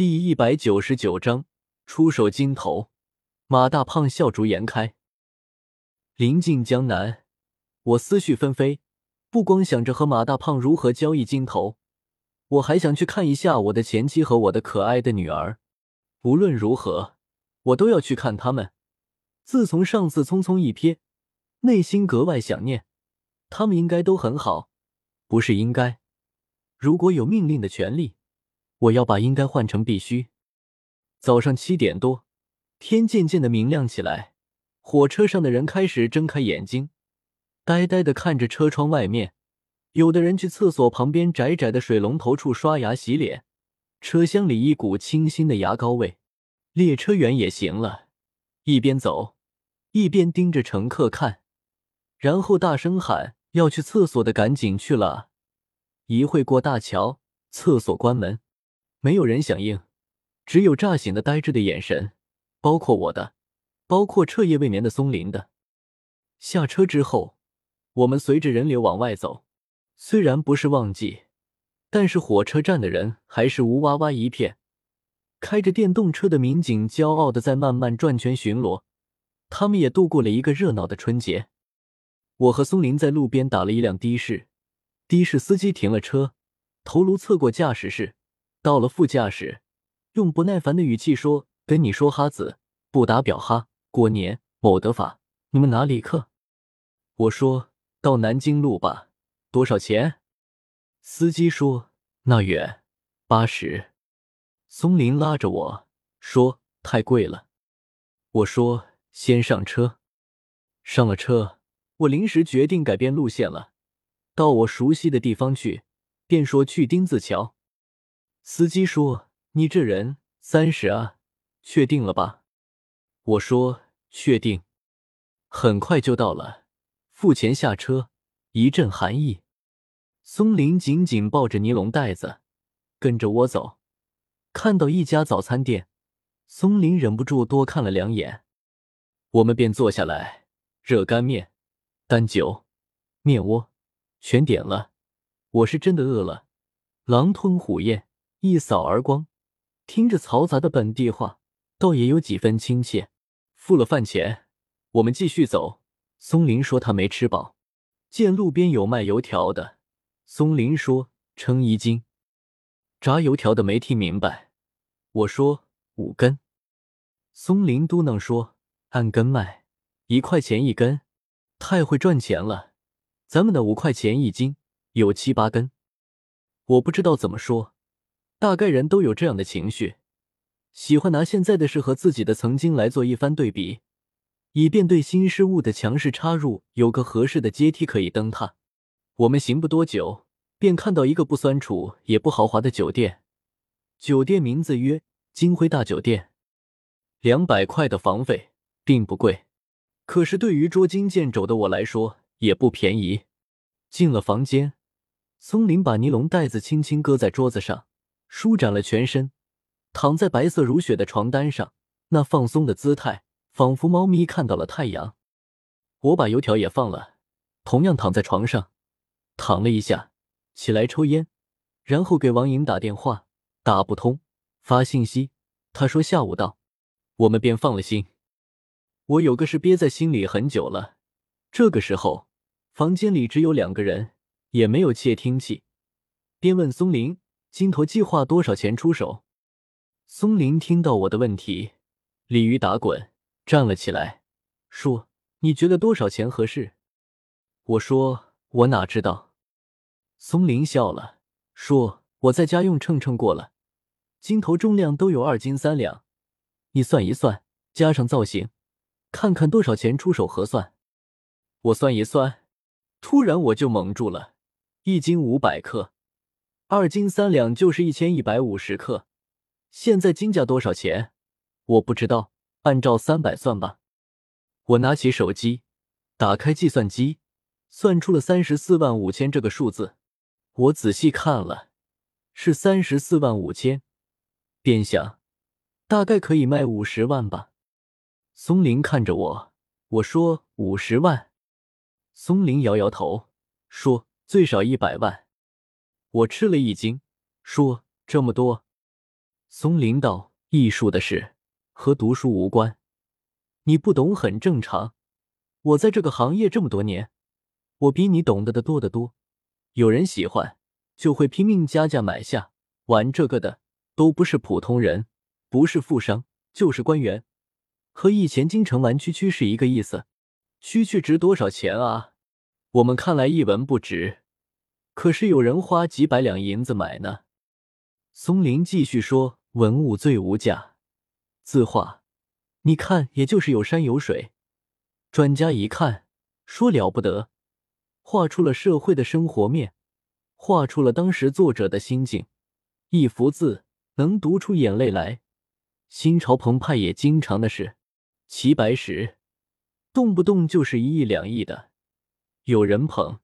第一百九十九章出手金头。马大胖笑逐颜开。临近江南，我思绪纷飞，不光想着和马大胖如何交易金头，我还想去看一下我的前妻和我的可爱的女儿。无论如何，我都要去看他们。自从上次匆匆一瞥，内心格外想念。他们应该都很好，不是应该。如果有命令的权利，我要把应该换成必须。早上七点多，天渐渐的明亮起来，火车上的人开始睁开眼睛，呆呆的看着车窗外面。有的人去厕所旁边窄窄的水龙头处刷牙洗脸。车厢里一股清新的牙膏味。列车员也行了，一边走。一边盯着乘客看，然后大声喊：“要去厕所的赶紧去了！”一会过大桥，厕所关门，没有人响应，只有乍醒的呆滞的眼神，包括我的，包括彻夜未眠的松林的。下车之后，我们随着人流往外走。虽然不是旺季，但是火车站的人还是乌哇哇一片。开着电动车的民警骄傲的在慢慢转圈巡逻。他们也度过了一个热闹的春节。我和松林在路边打了一辆的士，的士司机停了车，头颅侧过驾驶室，到了副驾驶，用不耐烦的语气说：“跟你说哈子，不打表哈。过年某德法，你们哪里客？”我说到南京路吧，多少钱？司机说那远，八十。松林拉着我说太贵了。我说。先上车，上了车，我临时决定改变路线了，到我熟悉的地方去，便说去丁字桥。司机说：“你这人三十啊，确定了吧？”我说：“确定。”很快就到了，付钱下车，一阵寒意。松林紧紧抱着尼龙袋子，跟着我走。看到一家早餐店，松林忍不住多看了两眼。我们便坐下来，热干面、单酒、面窝全点了。我是真的饿了，狼吞虎咽，一扫而光。听着嘈杂的本地话，倒也有几分亲切。付了饭钱，我们继续走。松林说他没吃饱，见路边有卖油条的，松林说称一斤。炸油条的没听明白，我说五根。松林嘟囔说。按根卖，一块钱一根，太会赚钱了。咱们的五块钱一斤，有七八根。我不知道怎么说，大概人都有这样的情绪，喜欢拿现在的事和自己的曾经来做一番对比，以便对新事物的强势插入有个合适的阶梯可以登踏。我们行不多久，便看到一个不酸楚也不豪华的酒店，酒店名字曰金辉大酒店，两百块的房费。并不贵，可是对于捉襟见肘的我来说也不便宜。进了房间，松林把尼龙袋子轻轻搁在桌子上，舒展了全身，躺在白色如雪的床单上，那放松的姿态，仿佛猫咪看到了太阳。我把油条也放了，同样躺在床上，躺了一下，起来抽烟，然后给王颖打电话，打不通，发信息，他说下午到，我们便放了心。我有个事憋在心里很久了。这个时候，房间里只有两个人，也没有窃听器。便问松林：“金头计划多少钱出手？”松林听到我的问题，鲤鱼打滚，站了起来，说：“你觉得多少钱合适？”我说：“我哪知道。”松林笑了，说：“我在家用秤称过了，金头重量都有二斤三两，你算一算，加上造型。”看看多少钱出手合算？我算一算，突然我就蒙住了。一斤五百克，二斤三两就是一千一百五十克。现在金价多少钱？我不知道，按照三百算吧。我拿起手机，打开计算机，算出了三十四万五千这个数字。我仔细看了，是三十四万五千，便想，大概可以卖五十万吧。松林看着我，我说五十万。松林摇摇头，说最少一百万。我吃了一惊，说这么多。松林道：“艺术的事和读书无关，你不懂很正常。我在这个行业这么多年，我比你懂得的多得多。有人喜欢，就会拼命加价买下。玩这个的都不是普通人，不是富商，就是官员。和以前京城玩蛐蛐是一个意思。蛐蛐值多少钱啊？我们看来一文不值，可是有人花几百两银子买呢。”松林继续说。文物最无价，字画，你看，也就是有山有水。专家一看，说了不得，画出了社会的生活面，画出了当时作者的心境。一幅字能读出眼泪来，心潮澎湃也经常的是。齐白石，动不动就是一亿两亿的，有人捧，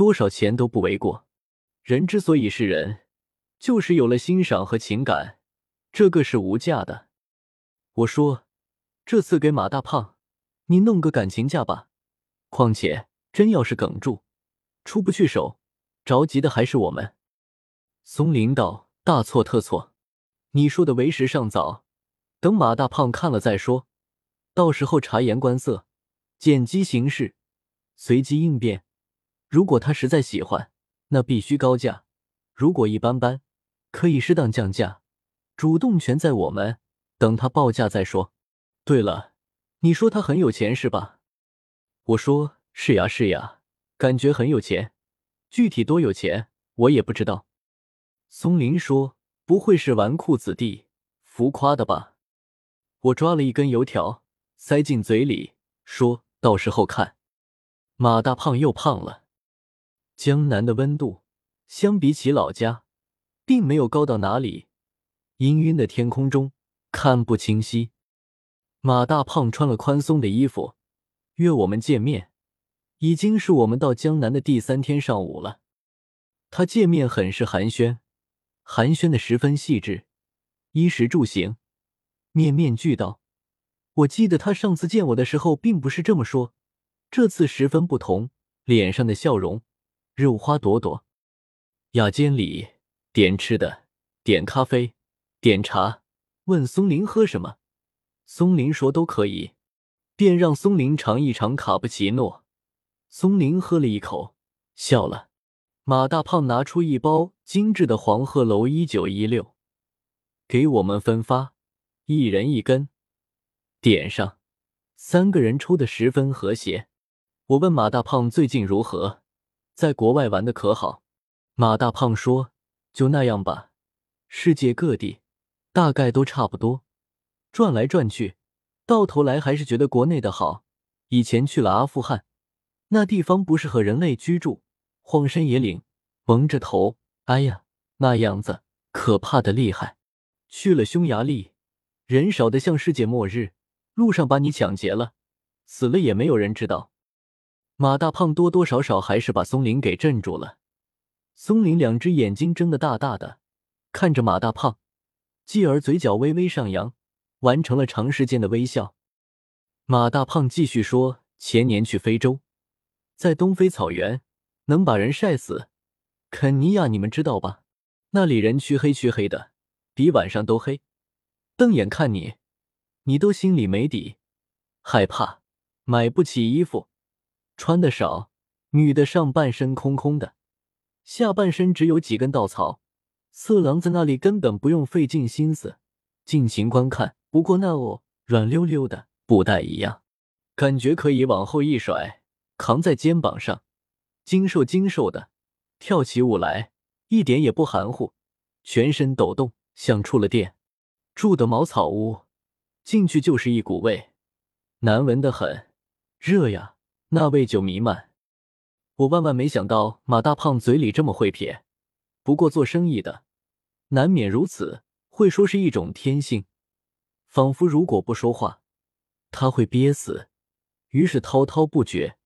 多少钱都不为过。人之所以是人，就是有了欣赏和情感。这个是无价的。我说，这次给马大胖，你弄个感情价吧。况且真要是梗住，出不去手，着急的还是我们。松林道：“大错特错，你说的为时尚早，等马大胖看了再说。到时候察言观色，见机行事，随机应变。如果他实在喜欢，那必须高价；如果一般般，可以适当降价。”主动权在我们，等他报价再说。对了，你说他很有钱是吧？我说是呀是呀，感觉很有钱，具体多有钱我也不知道。松林说：“不会是纨绔子弟，浮夸的吧？”我抓了一根油条塞进嘴里，说到时候看。马大胖又胖了。江南的温度相比起老家，并没有高到哪里。氤氲的天空中看不清晰。马大胖穿了宽松的衣服，约我们见面。已经是我们到江南的第三天上午了。他见面很是寒暄，寒暄的十分细致，衣食住行面面俱到。我记得他上次见我的时候并不是这么说，这次十分不同，脸上的笑容肉花朵朵。雅间里点吃的，点咖啡。点茶，问松林喝什么，松林说都可以，便让松林尝一尝卡布奇诺。松林喝了一口，笑了。马大胖拿出一包精致的黄鹤楼一九一六，给我们分发，一人一根，点上。三个人抽的十分和谐。我问马大胖最近如何，在国外玩的可好？马大胖说：“就那样吧，世界各地。”大概都差不多，转来转去，到头来还是觉得国内的好。以前去了阿富汗，那地方不适合人类居住，荒山野岭，蒙着头，哎呀，那样子可怕的厉害。去了匈牙利，人少的像世界末日，路上把你抢劫了，死了也没有人知道。马大胖多多少少还是把松林给镇住了。松林两只眼睛睁得大大的，看着马大胖。继而嘴角微微上扬，完成了长时间的微笑。马大胖继续说：“前年去非洲，在东非草原能把人晒死。肯尼亚你们知道吧？那里人黢黑黢黑的，比晚上都黑。瞪眼看你，你都心里没底，害怕，买不起衣服，穿的少。女的上半身空空的，下半身只有几根稻草。”色狼在那里根本不用费尽心思，尽情观看。不过那哦，软溜溜的布袋一样，感觉可以往后一甩，扛在肩膀上，精瘦精瘦的，跳起舞来一点也不含糊，全身抖动，像触了电。住的茅草屋，进去就是一股味，难闻的很，热呀，那味就弥漫。我万万没想到马大胖嘴里这么会撇。不过做生意的难免如此，会说是一种天性，仿佛如果不说话，他会憋死。于是滔滔不绝，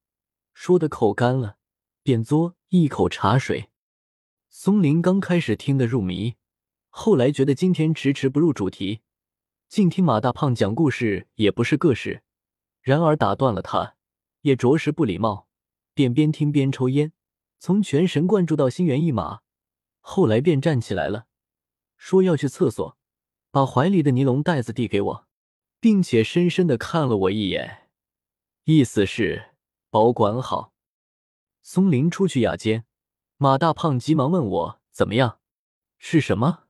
说的口干了，便嘬一口茶水。松林刚开始听得入迷，后来觉得今天迟迟不入主题，静听马大胖讲故事也不是个事，然而打断了他，也着实不礼貌，便边听边抽烟，从全神贯注到心猿意马。后来便站起来了，说要去厕所，把怀里的尼龙袋子递给我，并且深深的看了我一眼，意思是保管好。松林出去雅间，马大胖急忙问我怎么样，是什么？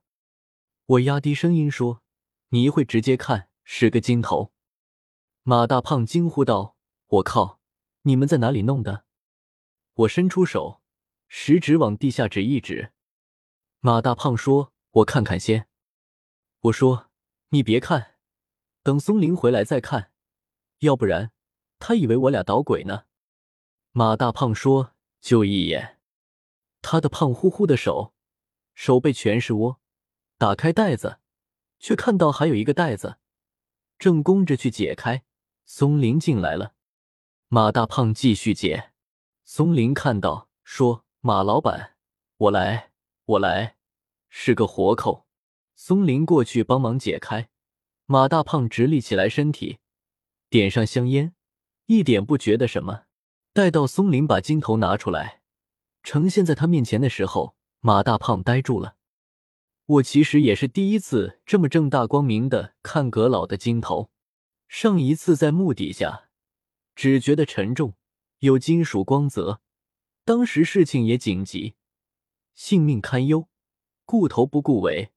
我压低声音说：“你一会直接看，是个金头。”马大胖惊呼道：“我靠，你们在哪里弄的？”我伸出手，食指往地下指一指。马大胖说：“我看看先。”我说：“你别看，等松林回来再看，要不然他以为我俩捣鬼呢。”马大胖说：“就一眼。”他的胖乎乎的手，手背全是窝。打开袋子，却看到还有一个袋子，正弓着去解开。松林进来了，马大胖继续解。松林看到，说：“马老板，我来，我来，是个活扣。”松林过去帮忙解开，马大胖直立起来，身体点上香烟，一点不觉得什么。待到松林把金头拿出来，呈现在他面前的时候，马大胖呆住了。我其实也是第一次这么正大光明的看阁老的金头，上一次在墓底下，只觉得沉重，有金属光泽。当时事情也紧急，性命堪忧，顾头不顾尾。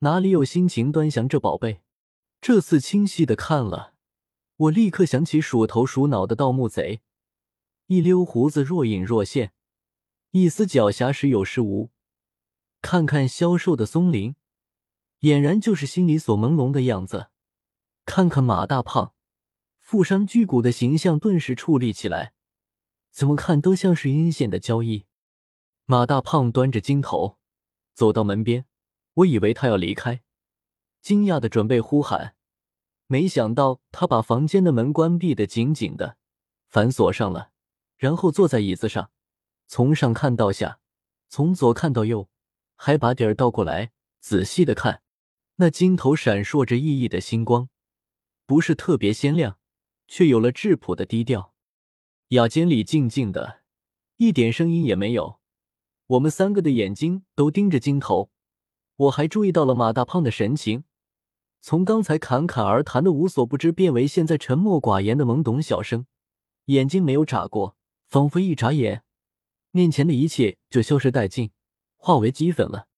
哪里有心情端详这宝贝？这次清晰的看了，我立刻想起鼠头鼠脑的盗墓贼，一溜胡子若隐若现，一丝狡黠时有时无。看看消瘦的松林，俨然就是心里所朦胧的样子。看看马大胖，富商巨贾的形象顿时矗立起来，怎么看都像是阴险的交易。马大胖端着金头走到门边。我以为他要离开，惊讶的准备呼喊，没想到他把房间的门关闭的紧紧的，反锁上了，然后坐在椅子上，从上看到下，从左看到右，还把底儿倒过来，仔细的看。那金头闪烁着熠熠的星光，不是特别鲜亮，却有了质朴的低调。雅间里静静的，一点声音也没有。我们三个的眼睛都盯着金头。我还注意到了马大胖的神情，从刚才侃侃而谈的无所不知，变为现在沉默寡言的懵懂小生，眼睛没有眨过，仿佛一眨眼，面前的一切就消失殆尽，化为齑粉了。